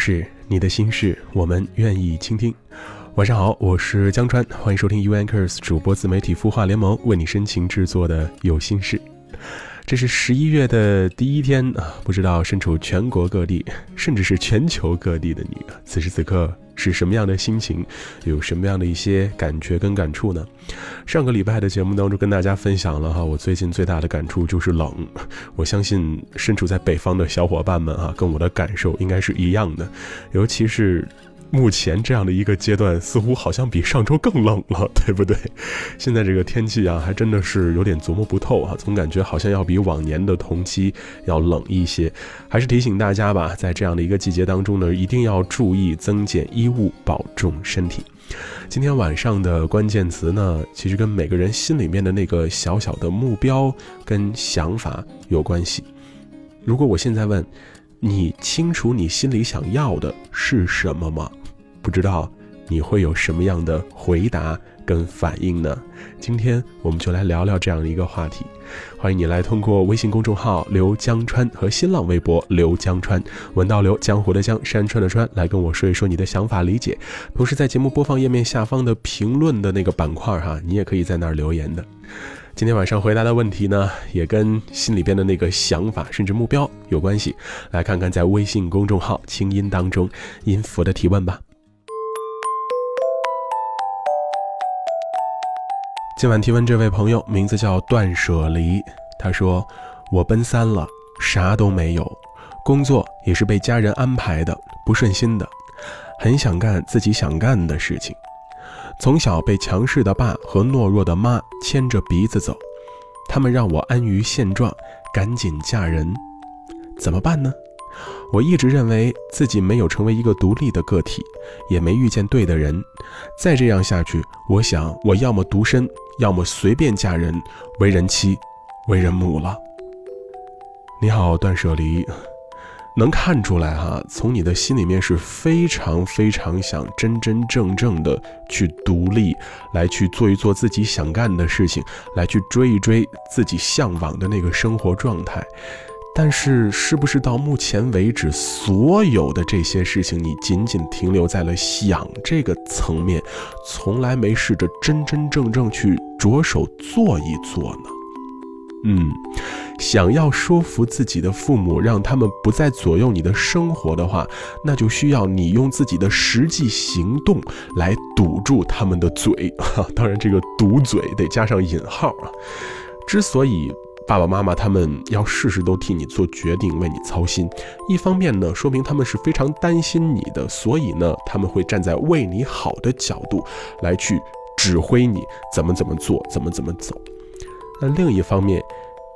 是，你的心事，我们愿意倾听。晚上好，我是江川，欢迎收听 U N KERS 主播自媒体孵化联盟为你深情制作的有心事。这是十一月的第一天啊，不知道身处全国各地，甚至是全球各地的你，此时此刻是什么样的心情，有什么样的一些感觉跟感触呢？上个礼拜的节目当中跟大家分享了哈，我最近最大的感触就是冷。我相信身处在北方的小伙伴们啊，跟我的感受应该是一样的，尤其是。目前这样的一个阶段，似乎好像比上周更冷了，对不对？现在这个天气啊，还真的是有点琢磨不透啊，总感觉好像要比往年的同期要冷一些。还是提醒大家吧，在这样的一个季节当中呢，一定要注意增减衣物，保重身体。今天晚上的关键词呢，其实跟每个人心里面的那个小小的目标跟想法有关系。如果我现在问你，清楚你心里想要的是什么吗？不知道你会有什么样的回答跟反应呢？今天我们就来聊聊这样一个话题。欢迎你来通过微信公众号刘江川和新浪微博刘江川，文道刘江湖的江山川的川，来跟我说一说你的想法理解。同时在节目播放页面下方的评论的那个板块哈，你也可以在那儿留言的。今天晚上回答的问题呢，也跟心里边的那个想法甚至目标有关系。来看看在微信公众号清音当中音符的提问吧。今晚提问这位朋友名字叫断舍离，他说：“我奔三了，啥都没有，工作也是被家人安排的，不顺心的，很想干自己想干的事情。从小被强势的爸和懦弱的妈牵着鼻子走，他们让我安于现状，赶紧嫁人，怎么办呢？我一直认为自己没有成为一个独立的个体，也没遇见对的人，再这样下去，我想我要么独身。”要么随便嫁人，为人妻，为人母了。你好，断舍离，能看出来哈，从你的心里面是非常非常想真真正正的去独立，来去做一做自己想干的事情，来去追一追自己向往的那个生活状态。但是，是不是到目前为止，所有的这些事情，你仅仅停留在了想这个层面，从来没试着真真正正去着手做一做呢？嗯，想要说服自己的父母，让他们不再左右你的生活的话，那就需要你用自己的实际行动来堵住他们的嘴。当然，这个堵嘴得加上引号啊。之所以。爸爸妈妈他们要事事都替你做决定，为你操心。一方面呢，说明他们是非常担心你的，所以呢，他们会站在为你好的角度来去指挥你怎么怎么做，怎么怎么走。那另一方面，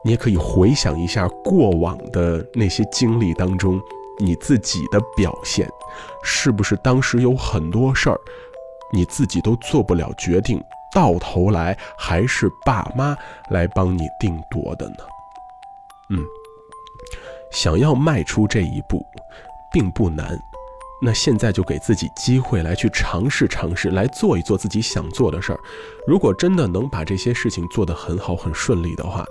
你也可以回想一下过往的那些经历当中，你自己的表现，是不是当时有很多事儿，你自己都做不了决定？到头来还是爸妈来帮你定夺的呢。嗯，想要迈出这一步，并不难。那现在就给自己机会来去尝试尝试，来做一做自己想做的事儿。如果真的能把这些事情做得很好、很顺利的话，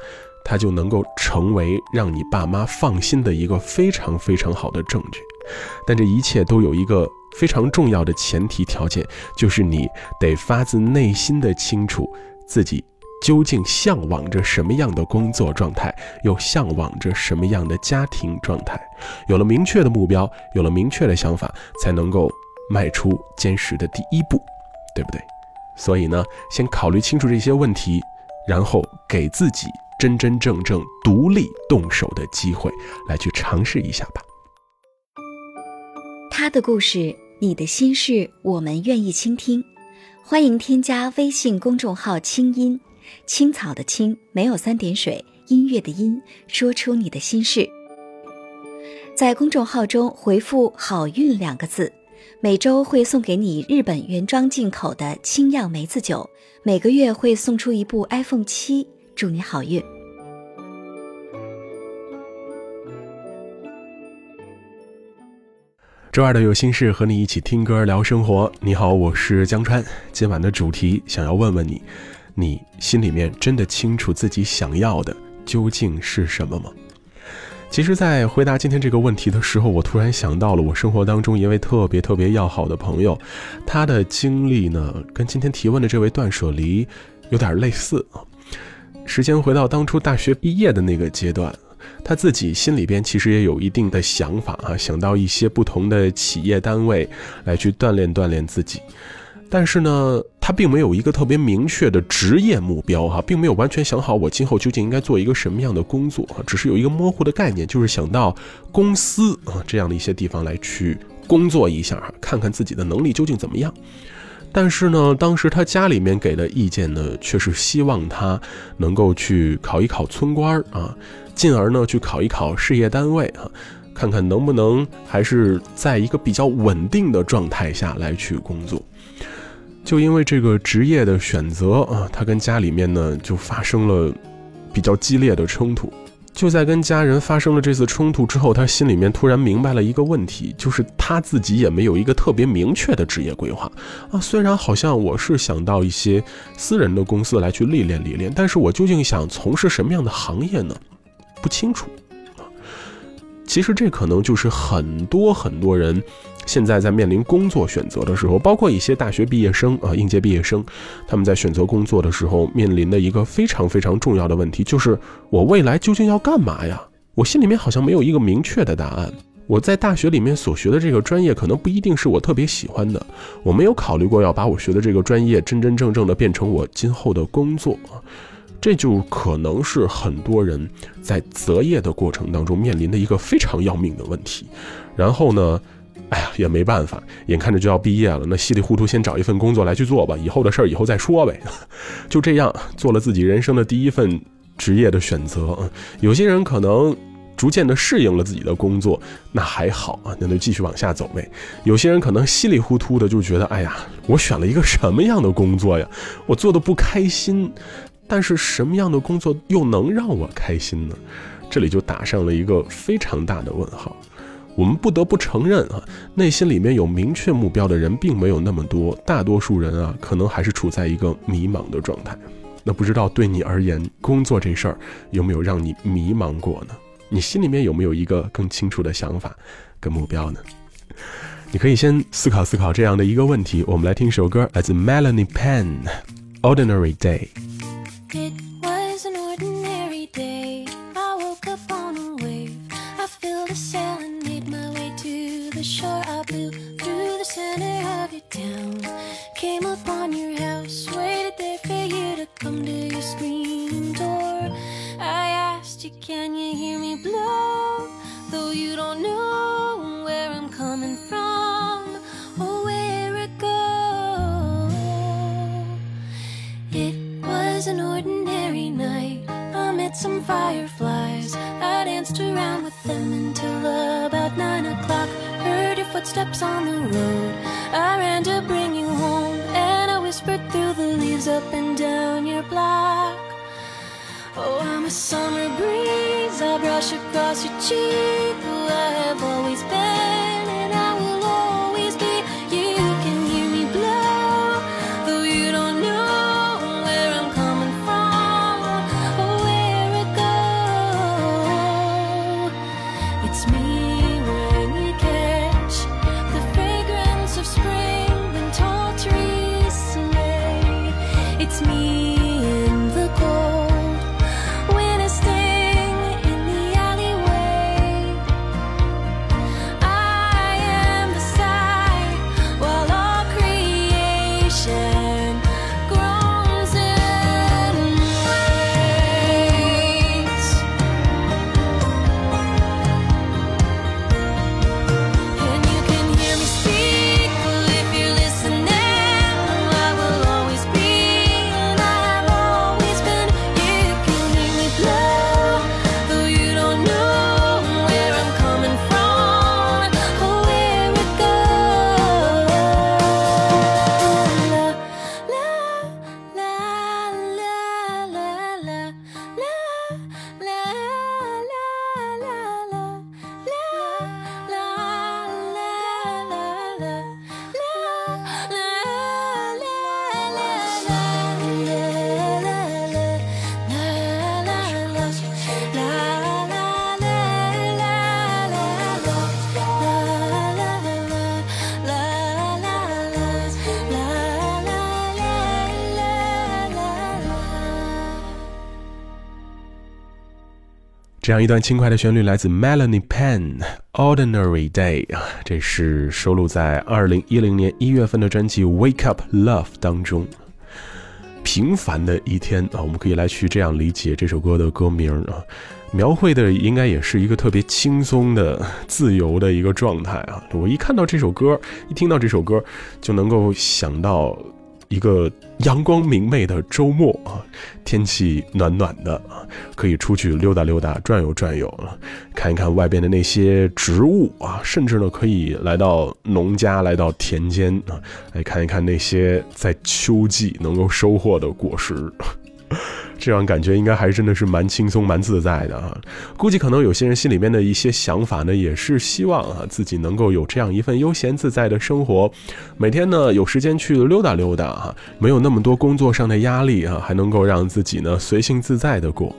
它就能够成为让你爸妈放心的一个非常非常好的证据。但这一切都有一个。非常重要的前提条件就是你得发自内心的清楚自己究竟向往着什么样的工作状态，又向往着什么样的家庭状态。有了明确的目标，有了明确的想法，才能够迈出坚实的第一步，对不对？所以呢，先考虑清楚这些问题，然后给自己真真正正独立动手的机会，来去尝试一下吧。他的故事。你的心事，我们愿意倾听。欢迎添加微信公众号“清音青草”的青，没有三点水，音乐的音，说出你的心事。在公众号中回复“好运”两个字，每周会送给你日本原装进口的清酿梅子酒，每个月会送出一部 iPhone 七，祝你好运。周二的有心事和你一起听歌聊生活。你好，我是江川。今晚的主题想要问问你，你心里面真的清楚自己想要的究竟是什么吗？其实，在回答今天这个问题的时候，我突然想到了我生活当中一位特别特别要好的朋友，他的经历呢，跟今天提问的这位断舍离有点类似啊。时间回到当初大学毕业的那个阶段。他自己心里边其实也有一定的想法啊，想到一些不同的企业单位来去锻炼锻炼自己，但是呢，他并没有一个特别明确的职业目标哈，并没有完全想好我今后究竟应该做一个什么样的工作啊，只是有一个模糊的概念，就是想到公司啊这样的一些地方来去工作一下，看看自己的能力究竟怎么样。但是呢，当时他家里面给的意见呢，却是希望他能够去考一考村官啊。进而呢，去考一考事业单位啊，看看能不能还是在一个比较稳定的状态下来去工作。就因为这个职业的选择啊，他跟家里面呢就发生了比较激烈的冲突。就在跟家人发生了这次冲突之后，他心里面突然明白了一个问题，就是他自己也没有一个特别明确的职业规划啊。虽然好像我是想到一些私人的公司来去历练历练，但是我究竟想从事什么样的行业呢？不清楚啊，其实这可能就是很多很多人现在在面临工作选择的时候，包括一些大学毕业生啊、应届毕业生，他们在选择工作的时候面临的一个非常非常重要的问题，就是我未来究竟要干嘛呀？我心里面好像没有一个明确的答案。我在大学里面所学的这个专业，可能不一定是我特别喜欢的。我没有考虑过要把我学的这个专业真真正正的变成我今后的工作啊。这就可能是很多人在择业的过程当中面临的一个非常要命的问题。然后呢，哎呀，也没办法，眼看着就要毕业了，那稀里糊涂先找一份工作来去做吧，以后的事儿以后再说呗。就这样做了自己人生的第一份职业的选择。有些人可能逐渐的适应了自己的工作，那还好啊，那就继续往下走呗。有些人可能稀里糊涂的就觉得，哎呀，我选了一个什么样的工作呀？我做的不开心。但是什么样的工作又能让我开心呢？这里就打上了一个非常大的问号。我们不得不承认啊，内心里面有明确目标的人并没有那么多，大多数人啊，可能还是处在一个迷茫的状态。那不知道对你而言，工作这事儿有没有让你迷茫过呢？你心里面有没有一个更清楚的想法跟目标呢？你可以先思考思考这样的一个问题。我们来听首歌，来自 Melanie Pen，《Ordinary Day》。It was an ordinary day. I woke up on a wave. I filled a sail and made my way to the shore. I blew through the center of your town. Came upon your house, fireflies. I danced around with them until about nine o'clock. Heard your footsteps on the road. I ran to bring you home, and I whispered through the leaves up and down your block. Oh, I'm a summer breeze. I brush across your cheek. Who I have 这样一段轻快的旋律来自 Melanie Penn，《Ordinary Day》啊，这是收录在二零一零年一月份的专辑《Wake Up Love》当中。平凡的一天啊，我们可以来去这样理解这首歌的歌名啊，描绘的应该也是一个特别轻松的、自由的一个状态啊。我一看到这首歌，一听到这首歌，就能够想到。一个阳光明媚的周末啊，天气暖暖的啊，可以出去溜达溜达、转悠转悠啊，看一看外边的那些植物啊，甚至呢可以来到农家、来到田间啊，来看一看那些在秋季能够收获的果实。这样感觉应该还真的是蛮轻松、蛮自在的啊！估计可能有些人心里面的一些想法呢，也是希望啊自己能够有这样一份悠闲自在的生活，每天呢有时间去溜达溜达哈，没有那么多工作上的压力啊，还能够让自己呢随性自在的过。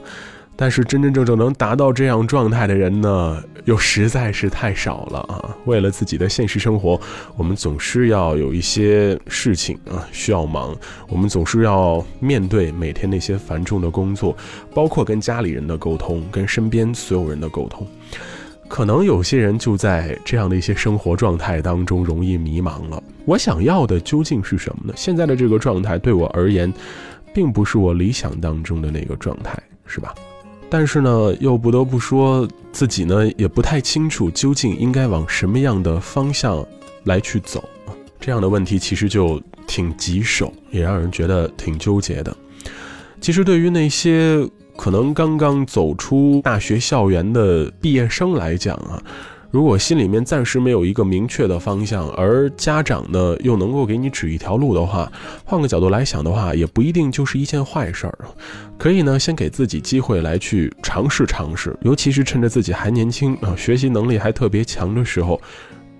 但是真真正正能达到这样状态的人呢，又实在是太少了啊！为了自己的现实生活，我们总是要有一些事情啊需要忙，我们总是要面对每天那些繁重的工作，包括跟家里人的沟通，跟身边所有人的沟通。可能有些人就在这样的一些生活状态当中容易迷茫了。我想要的究竟是什么呢？现在的这个状态对我而言，并不是我理想当中的那个状态，是吧？但是呢，又不得不说自己呢，也不太清楚究竟应该往什么样的方向来去走。这样的问题其实就挺棘手，也让人觉得挺纠结的。其实对于那些可能刚刚走出大学校园的毕业生来讲啊。如果心里面暂时没有一个明确的方向，而家长呢又能够给你指一条路的话，换个角度来想的话，也不一定就是一件坏事儿。可以呢，先给自己机会来去尝试尝试，尤其是趁着自己还年轻啊，学习能力还特别强的时候，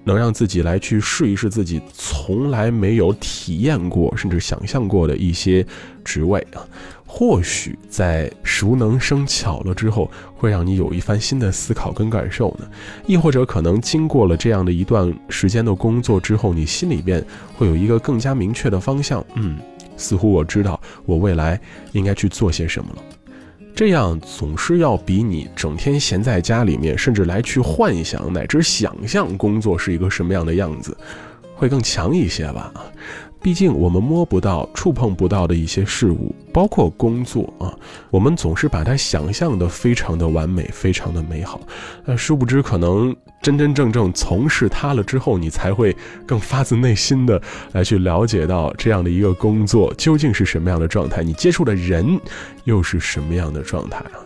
能让自己来去试一试自己从来没有体验过甚至想象过的一些职位啊。或许在熟能生巧了之后，会让你有一番新的思考跟感受呢。亦或者可能经过了这样的一段时间的工作之后，你心里边会有一个更加明确的方向。嗯，似乎我知道我未来应该去做些什么了。这样总是要比你整天闲在家里面，甚至来去幻想乃至想象工作是一个什么样的样子，会更强一些吧。毕竟我们摸不到、触碰不到的一些事物，包括工作啊，我们总是把它想象的非常的完美、非常的美好。但殊不知，可能真真正正从事它了之后，你才会更发自内心的来去了解到这样的一个工作究竟是什么样的状态，你接触的人又是什么样的状态啊？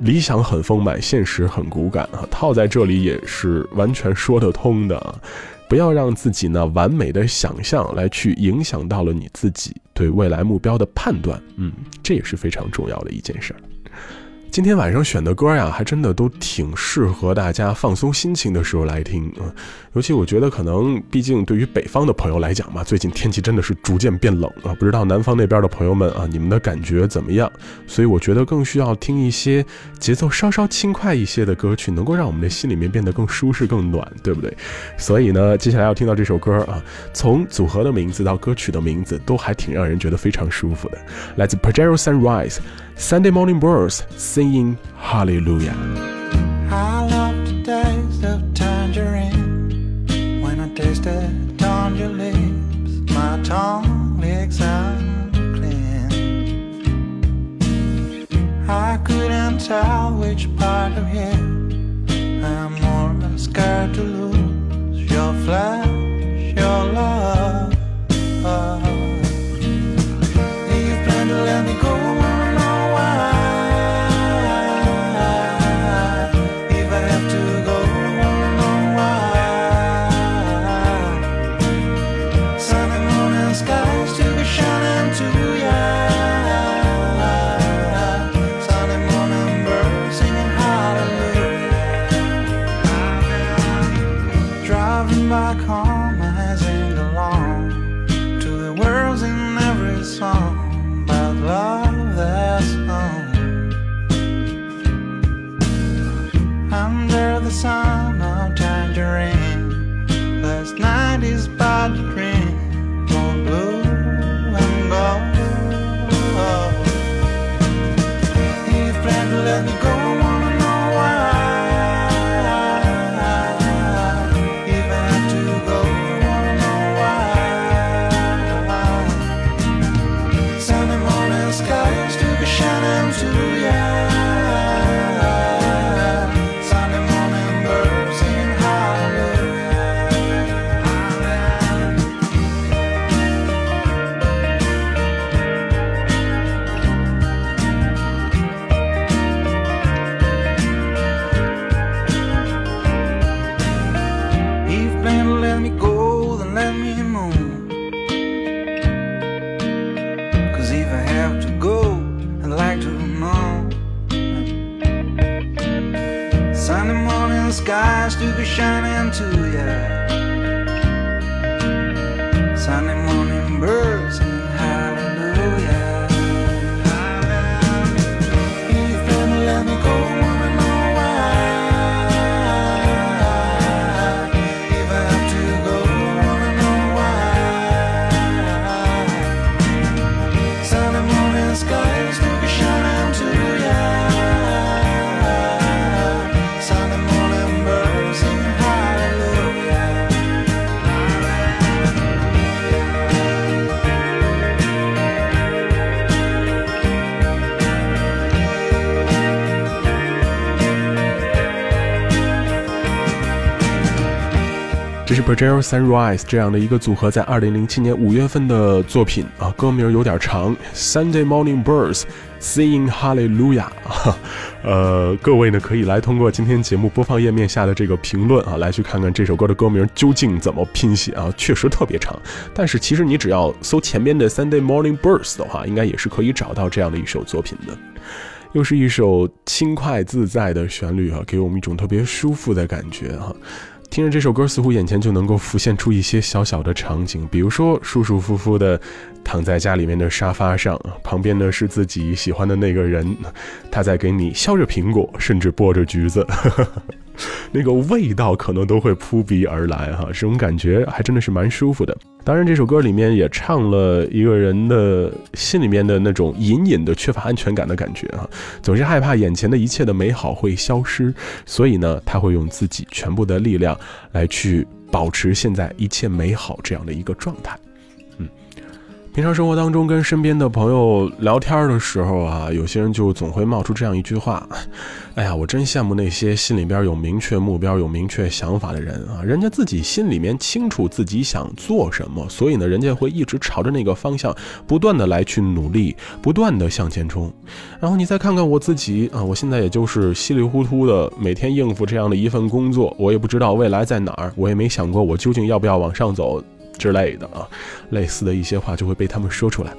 理想很丰满，现实很骨感啊，套在这里也是完全说得通的啊。不要让自己呢完美的想象来去影响到了你自己对未来目标的判断，嗯，这也是非常重要的一件事儿。今天晚上选的歌呀，还真的都挺适合大家放松心情的时候来听啊。尤其我觉得，可能毕竟对于北方的朋友来讲嘛，最近天气真的是逐渐变冷啊。不知道南方那边的朋友们啊，你们的感觉怎么样？所以我觉得更需要听一些节奏稍稍轻快一些的歌曲，能够让我们的心里面变得更舒适、更暖，对不对？所以呢，接下来要听到这首歌啊，从组合的名字到歌曲的名字，都还挺让人觉得非常舒服的，来自 Pajero Sunrise。Sunday morning birds singing hallelujah. I love the taste of tangerine. When I on your lips, my tongue licks. I couldn't tell which part of I'm more scared to lose. Your flesh, your love. Oh. sun Bergero Sunrise 这样的一个组合在2007年五月份的作品啊，歌名有点长，Sunday Morning Birds Singing Hallelujah 啊，呃，各位呢可以来通过今天节目播放页面下的这个评论啊，来去看看这首歌的歌名究竟怎么拼写啊，确实特别长，但是其实你只要搜前面的 Sunday Morning Birds 的话，应该也是可以找到这样的一首作品的。又是一首轻快自在的旋律啊，给我们一种特别舒服的感觉哈、听着这首歌，似乎眼前就能够浮现出一些小小的场景，比如说舒舒服服的躺在家里面的沙发上，旁边呢是自己喜欢的那个人，他在给你削着苹果，甚至剥着橘子，那个味道可能都会扑鼻而来哈，这种感觉还真的是蛮舒服的。当然，这首歌里面也唱了一个人的心里面的那种隐隐的缺乏安全感的感觉啊，总是害怕眼前的一切的美好会消失，所以呢，他会用自己全部的力量来去保持现在一切美好这样的一个状态。平常生活当中跟身边的朋友聊天的时候啊，有些人就总会冒出这样一句话：“ 哎呀，我真羡慕那些心里边有明确目标、有明确想法的人啊，人家自己心里面清楚自己想做什么，所以呢，人家会一直朝着那个方向不断的来去努力，不断的向前冲。然后你再看看我自己啊，我现在也就是稀里糊涂的每天应付这样的一份工作，我也不知道未来在哪儿，我也没想过我究竟要不要往上走。”之类的啊，类似的一些话就会被他们说出来。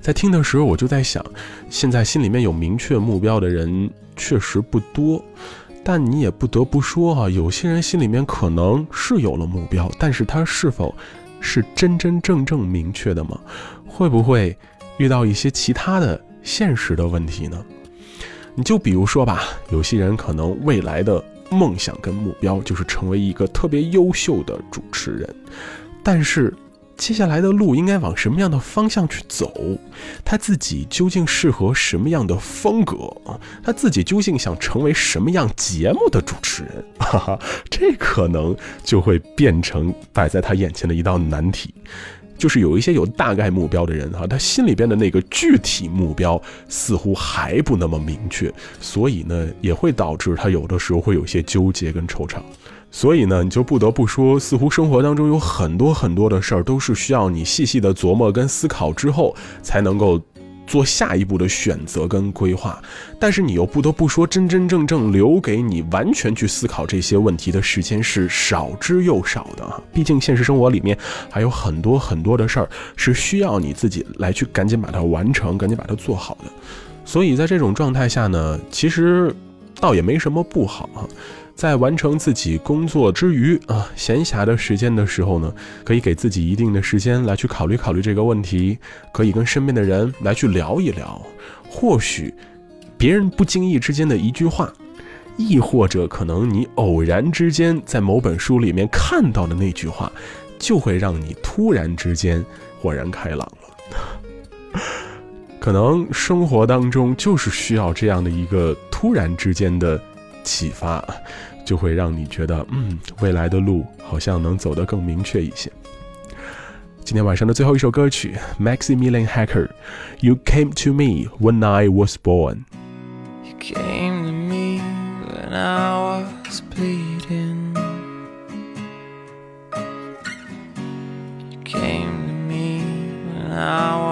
在听的时候，我就在想，现在心里面有明确目标的人确实不多，但你也不得不说哈、有些人心里面可能是有了目标，但是他是否是真真正正明确的吗？会不会遇到一些其他的现实的问题呢？你就比如说吧，有些人可能未来的梦想跟目标就是成为一个特别优秀的主持人。但是，接下来的路应该往什么样的方向去走？他自己究竟适合什么样的风格？他自己究竟想成为什么样节目的主持人？哈 哈，这可能就会变成摆在他眼前的一道难题。就是有一些有大概目标的人哈，他心里边的那个具体目标似乎还不那么明确，所以呢，也会导致他有的时候会有些纠结跟惆怅。所以呢，你就不得不说，似乎生活当中有很多很多的事儿，都是需要你细细的琢磨跟思考之后，才能够做下一步的选择跟规划。但是你又不得不说，真真正正留给你完全去思考这些问题的时间是少之又少的。毕竟现实生活里面还有很多很多的事儿是需要你自己来去赶紧把它完成，赶紧把它做好的。所以在这种状态下呢，其实倒也没什么不好啊。在完成自己工作之余啊，闲暇的时间的时候呢，可以给自己一定的时间来去考虑考虑这个问题，可以跟身边的人来去聊一聊，或许别人不经意之间的一句话，亦或者可能你偶然之间在某本书里面看到的那句话，就会让你突然之间豁然开朗了。可能生活当中就是需要这样的一个突然之间的启发，就会让你觉得，嗯，未来的路好像能走得更明确一些。今天晚上的最后一首歌曲，Maximilian Hacker，You Came to Me When I Was Born。 You came to me when I was bleeding. You came to me when I was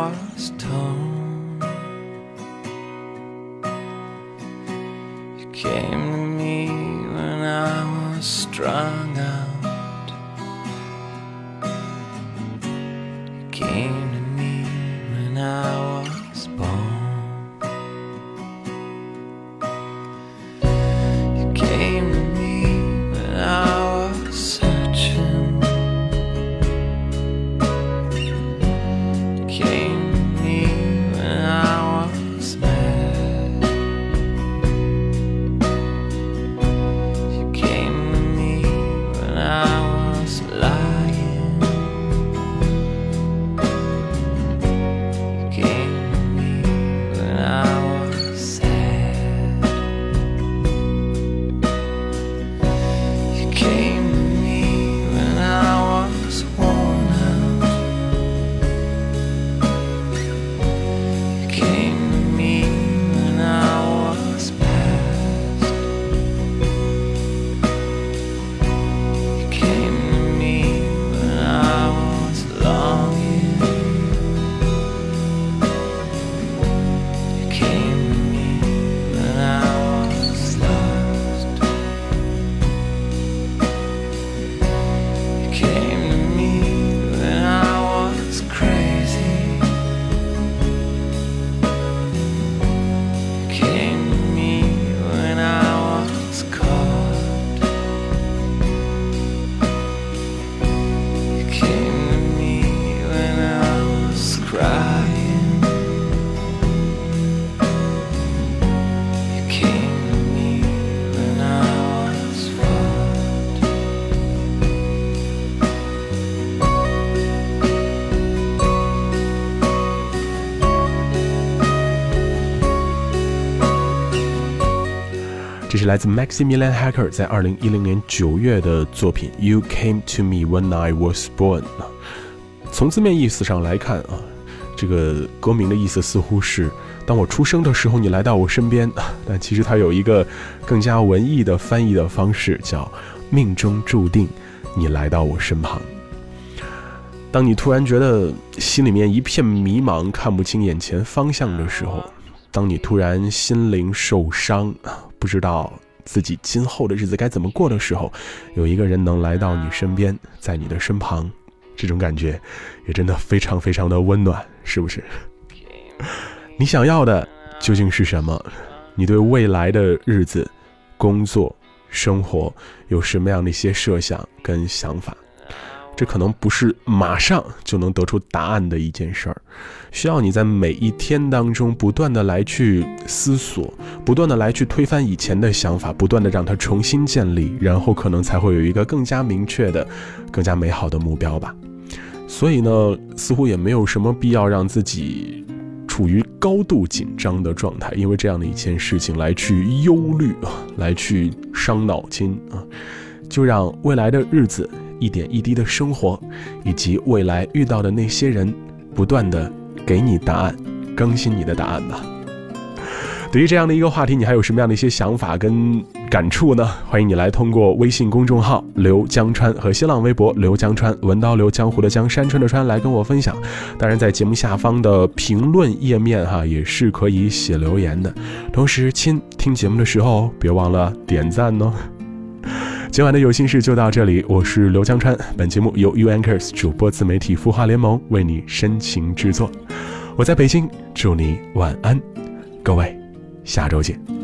这是来自 Maximilian Hacker 在二零一零年九月的作品《You Came to Me When I Was Born》从字面意思上来看啊，这个歌名的意思似乎是当我出生的时候你来到我身边，但其实它有一个更加文艺的翻译的方式，叫命中注定你来到我身旁。当你突然觉得心里面一片迷茫，看不清眼前方向的时候，当你突然心灵受伤，不知道自己今后的日子该怎么过的时候，有一个人能来到你身边，在你的身旁，这种感觉也真的非常非常的温暖，是不是？你想要的究竟是什么？你对未来的日子、工作、生活有什么样的一些设想跟想法？这可能不是马上就能得出答案的一件事儿，需要你在每一天当中不断的来去思索，不断的来去推翻以前的想法，不断的让它重新建立，然后可能才会有一个更加明确的、更加美好的目标吧。所以呢，似乎也没有什么必要让自己处于高度紧张的状态，因为这样的一件事情来去忧虑啊，来去伤脑筋啊，就让未来的日子。一点一滴的生活，以及未来遇到的那些人，不断的给你答案，更新你的答案吧。对于这样的一个话题，你还有什么样的一些想法跟感触呢？欢迎你来通过微信公众号“刘江川”和新浪微博“刘江川”，文刀刘江湖的江山川的川来跟我分享。当然，在节目下方的评论页面哈，也是可以写留言的。同时，亲听节目的时候，别忘了点赞哦。今晚的有心事就到这里，我是刘江川。本节目由 U Anchors 主播自媒体孵化联盟为你深情制作。我在北京，祝你晚安，各位，下周见。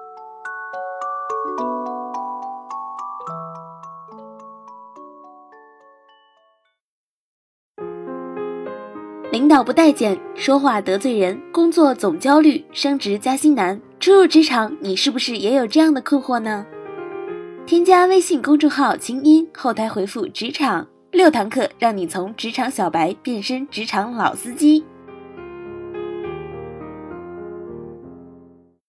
导不待见，说话得罪人，工作总焦虑，升职加薪难。初入职场，你是不是也有这样的困惑呢？添加微信公众号“清音”，后台回复“职场”，六堂课让你从职场小白变身职场老司机。